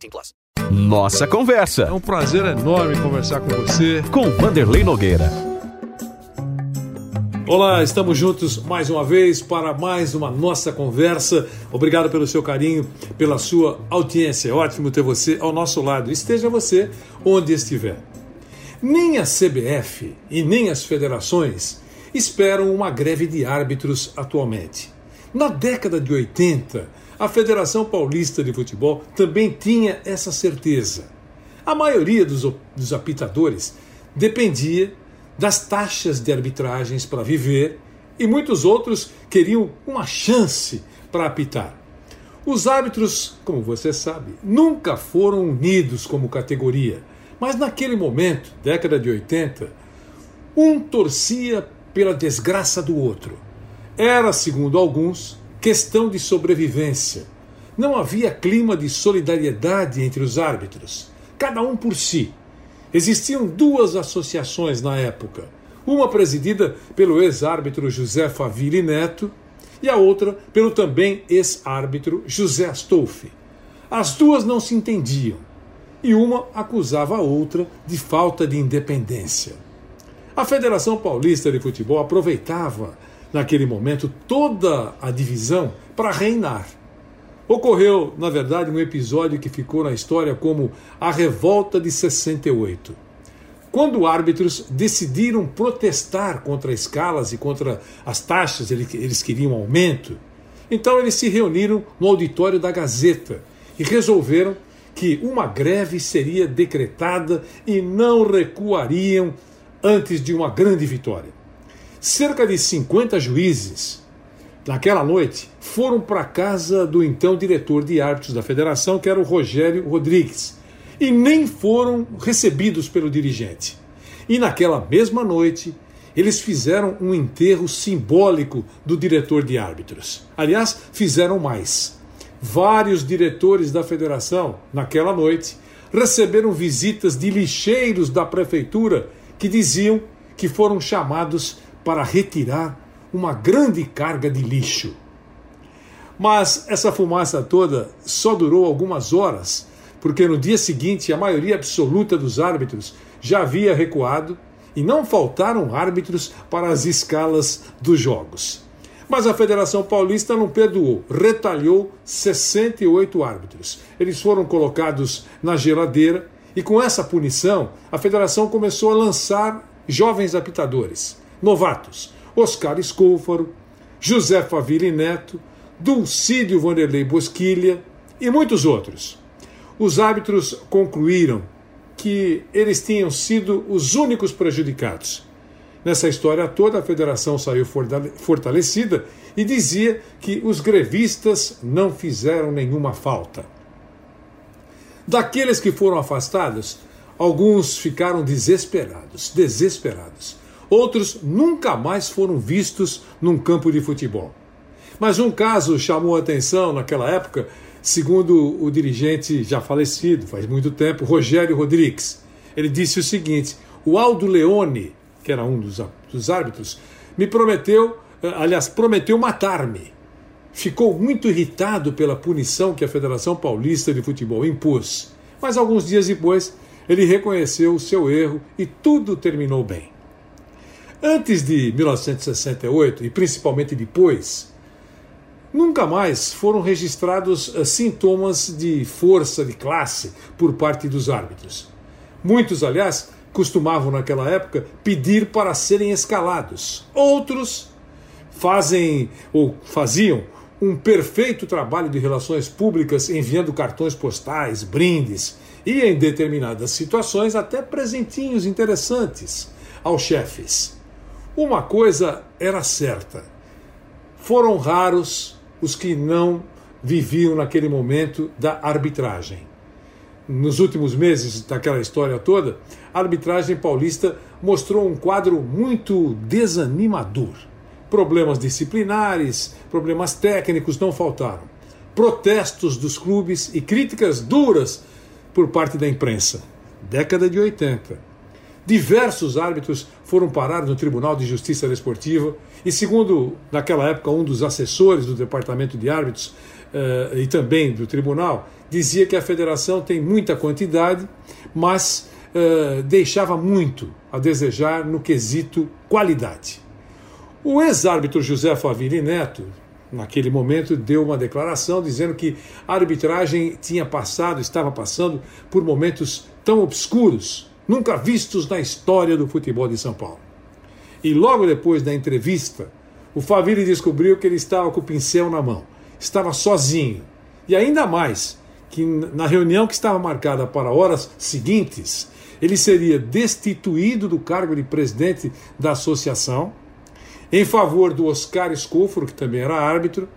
18 plus. Nossa É Conversa, um prazer enorme conversar com você. com Vanderlei Nogueira. Olá, estamos juntos mais uma vez para mais uma nossa conversa. Obrigado pelo seu carinho, pela sua audiência. É ótimo ter você ao nosso lado. Esteja você onde estiver. Nem a CBF e nem as federações esperam uma greve de árbitros atualmente. Na década de 80, a Federação Paulista de Futebol também tinha essa certeza. A maioria dos, dos apitadores dependia das taxas de arbitragens para viver e muitos outros queriam uma chance para apitar. Os árbitros, como você sabe, nunca foram unidos como categoria, mas naquele momento, década de 80, um torcia pela desgraça do outro. Era, segundo alguns, questão de sobrevivência. Não havia clima de solidariedade entre os árbitros, cada um por si. Existiam duas associações na época, uma presidida pelo ex-árbitro José Faville Neto e a outra pelo também ex-árbitro José Astolfi. As duas não se entendiam e uma acusava a outra de falta de independência. A Federação Paulista de Futebol aproveitava, naquele momento, toda a divisão para reinar. Ocorreu, na verdade, um episódio que ficou na história como a Revolta de 68. Quando árbitros decidiram protestar contra escalas e contra as taxas, ele- eles queriam aumento, então eles se reuniram no auditório da Gazeta e resolveram que uma greve seria decretada e não recuariam antes de uma grande vitória. Cerca de 50 juízes, naquela noite, foram para a casa do então diretor de árbitros da federação, que era o Rogério Rodrigues, e nem foram recebidos pelo dirigente. E naquela mesma noite, eles fizeram um enterro simbólico do diretor de árbitros. Aliás, fizeram mais. Vários diretores da federação, naquela noite, receberam visitas de lixeiros da prefeitura que diziam que foram chamados para retirar uma grande carga de lixo. Mas essa fumaça toda só durou algumas horas, porque no dia seguinte a maioria absoluta dos árbitros já havia recuado e não faltaram árbitros para as escalas dos jogos. Mas a Federação Paulista não perdoou, retalhou 68 árbitros. Eles foram colocados na geladeira e com essa punição a federação começou a lançar jovens apitadores, novatos, Oscar Escúfaro, José Faville Neto, Dulcídio Vanderlei Bosquilha e muitos outros. Os árbitros concluíram que eles tinham sido os únicos prejudicados. Nessa história toda, a federação saiu fortale- fortalecida e dizia que os grevistas não fizeram nenhuma falta. Daqueles que foram afastados, alguns ficaram desesperados, desesperados. Outros nunca mais foram vistos num campo de futebol. Mas um caso chamou a atenção naquela época, segundo o dirigente já falecido, faz muito tempo, Rogério Rodrigues. Ele disse o seguinte: o Aldo Leone, que era um dos, dos árbitros, me prometeu, eh, aliás, prometeu matar-me. Ficou muito irritado pela punição que a Federação Paulista de Futebol impôs. Mas alguns dias depois, ele reconheceu o seu erro e tudo terminou bem. Antes de 1968, e principalmente depois, nunca mais foram registrados eh, sintomas de força de classe por parte dos árbitros. Muitos, aliás, costumavam naquela época pedir para serem escalados. Outros fazem ou faziam um perfeito trabalho de relações públicas enviando cartões postais, brindes e, em determinadas situações, até presentinhos interessantes aos chefes. Uma coisa era certa: foram raros os que não viviam naquele momento da arbitragem. nos últimos meses daquela história toda, a arbitragem paulista mostrou um quadro muito desanimador. Problemas disciplinares, problemas técnicos não faltaram. Protestos dos clubes e críticas duras por parte da imprensa. Década de 80. Diversos árbitros foram parar no Tribunal de Justiça Desportiva e, segundo, naquela época, um dos assessores do Departamento de Árbitros uh, e também do Tribunal, dizia que a federação tem muita quantidade, mas uh, deixava muito a desejar no quesito qualidade. O ex-árbitro José Faville Neto, naquele momento, deu uma declaração dizendo que a arbitragem tinha passado, estava passando por momentos tão obscuros, nunca vistos na história do futebol de São Paulo. E logo depois da entrevista, o Faville descobriu que ele estava com o pincel na mão, estava sozinho. E ainda mais, que na reunião que estava marcada para horas seguintes, ele seria destituído do cargo de presidente da associação, em favor do Oscar Escoforo, que também era árbitro,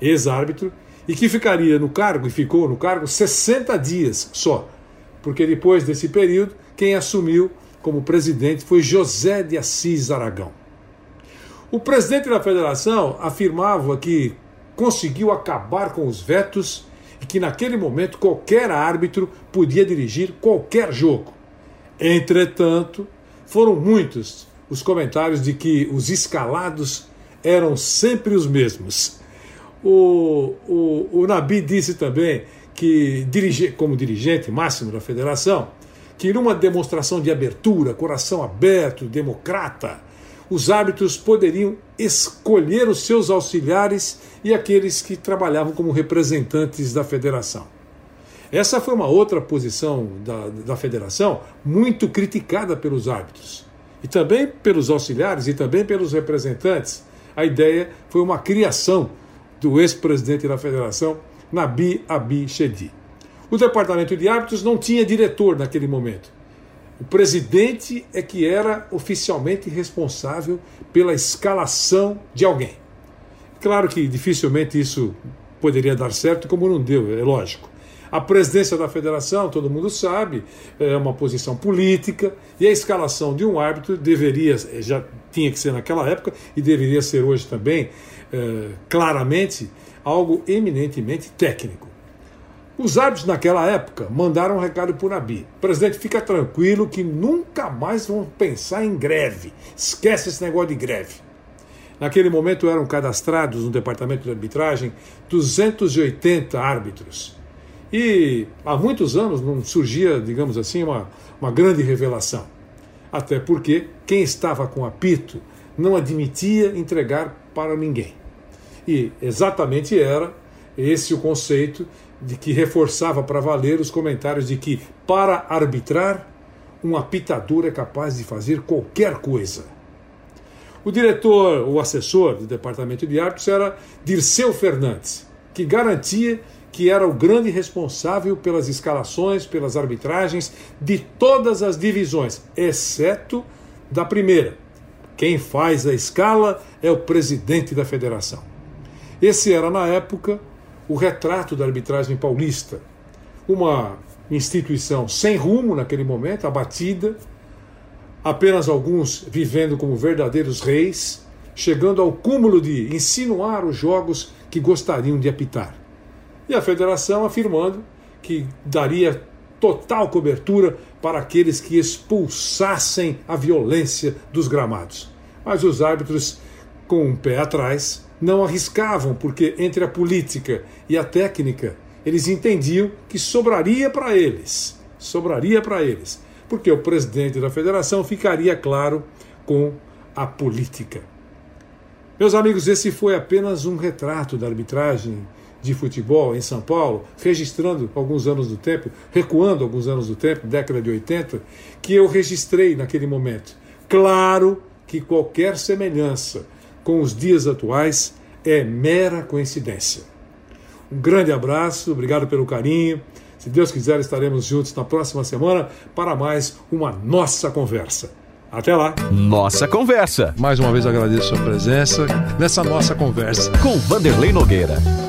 ex-árbitro, e que ficaria no cargo, e ficou no cargo, 60 dias só, porque depois desse período, quem assumiu como presidente foi José de Assis Aragão. O presidente da federação afirmava que conseguiu acabar com os vetos e que naquele momento qualquer árbitro podia dirigir qualquer jogo. Entretanto, foram muitos os comentários de que os escalados eram sempre os mesmos. O, o, o Nabi disse também que, dirige, como dirigente máximo da federação, que numa demonstração de abertura, coração aberto, democrata, os árbitros poderiam escolher os seus auxiliares e aqueles que trabalhavam como representantes da federação. Essa foi uma outra posição da, da federação muito criticada pelos árbitros e também pelos auxiliares e também pelos representantes. A ideia foi uma criação do ex-presidente da federação, Nabi Abi Shedi. O departamento de árbitros não tinha diretor naquele momento. O presidente é que era oficialmente responsável pela escalação de alguém. Claro que dificilmente isso poderia dar certo, como não deu, é lógico. A presidência da federação, todo mundo sabe, é uma posição política e a escalação de um árbitro deveria, já tinha que ser naquela época e deveria ser hoje também, é, claramente, algo eminentemente técnico. Os árbitros naquela época mandaram um recado para o Nabi: presidente, fica tranquilo que nunca mais vão pensar em greve. Esquece esse negócio de greve. Naquele momento eram cadastrados no departamento de arbitragem 280 árbitros. E há muitos anos não surgia, digamos assim, uma, uma grande revelação. Até porque quem estava com apito não admitia entregar para ninguém. E exatamente era esse o conceito de que reforçava para valer os comentários de que, para arbitrar, um apitador é capaz de fazer qualquer coisa. O diretor, o assessor do departamento de árbitros era Dirceu Fernandes, que garantia que era o grande responsável pelas escalações, pelas arbitragens de todas as divisões, exceto da primeira. Quem faz a escala é o presidente da federação. Esse era, na época, o retrato da arbitragem paulista. Uma instituição sem rumo naquele momento, abatida, apenas alguns vivendo como verdadeiros reis, chegando ao cúmulo de insinuar os jogos que gostariam de apitar. E a federação afirmando que daria total cobertura para aqueles que expulsassem a violência dos gramados. Mas os árbitros, com um pé atrás, não arriscavam, porque entre a política e a técnica, eles entendiam que sobraria para eles. Sobraria para eles. Porque o presidente da federação ficaria claro com a política. Meus amigos, esse foi apenas um retrato da arbitragem de futebol em São Paulo, registrando alguns anos do tempo, recuando alguns anos do tempo, década de 80, que eu registrei naquele momento. Claro que qualquer semelhança com os dias atuais é mera coincidência. Um grande abraço, obrigado pelo carinho. Se Deus quiser, estaremos juntos na próxima semana para mais uma nossa conversa. Até lá. Nossa conversa. Mais uma vez agradeço a sua presença nessa nossa conversa com Vanderlei Nogueira.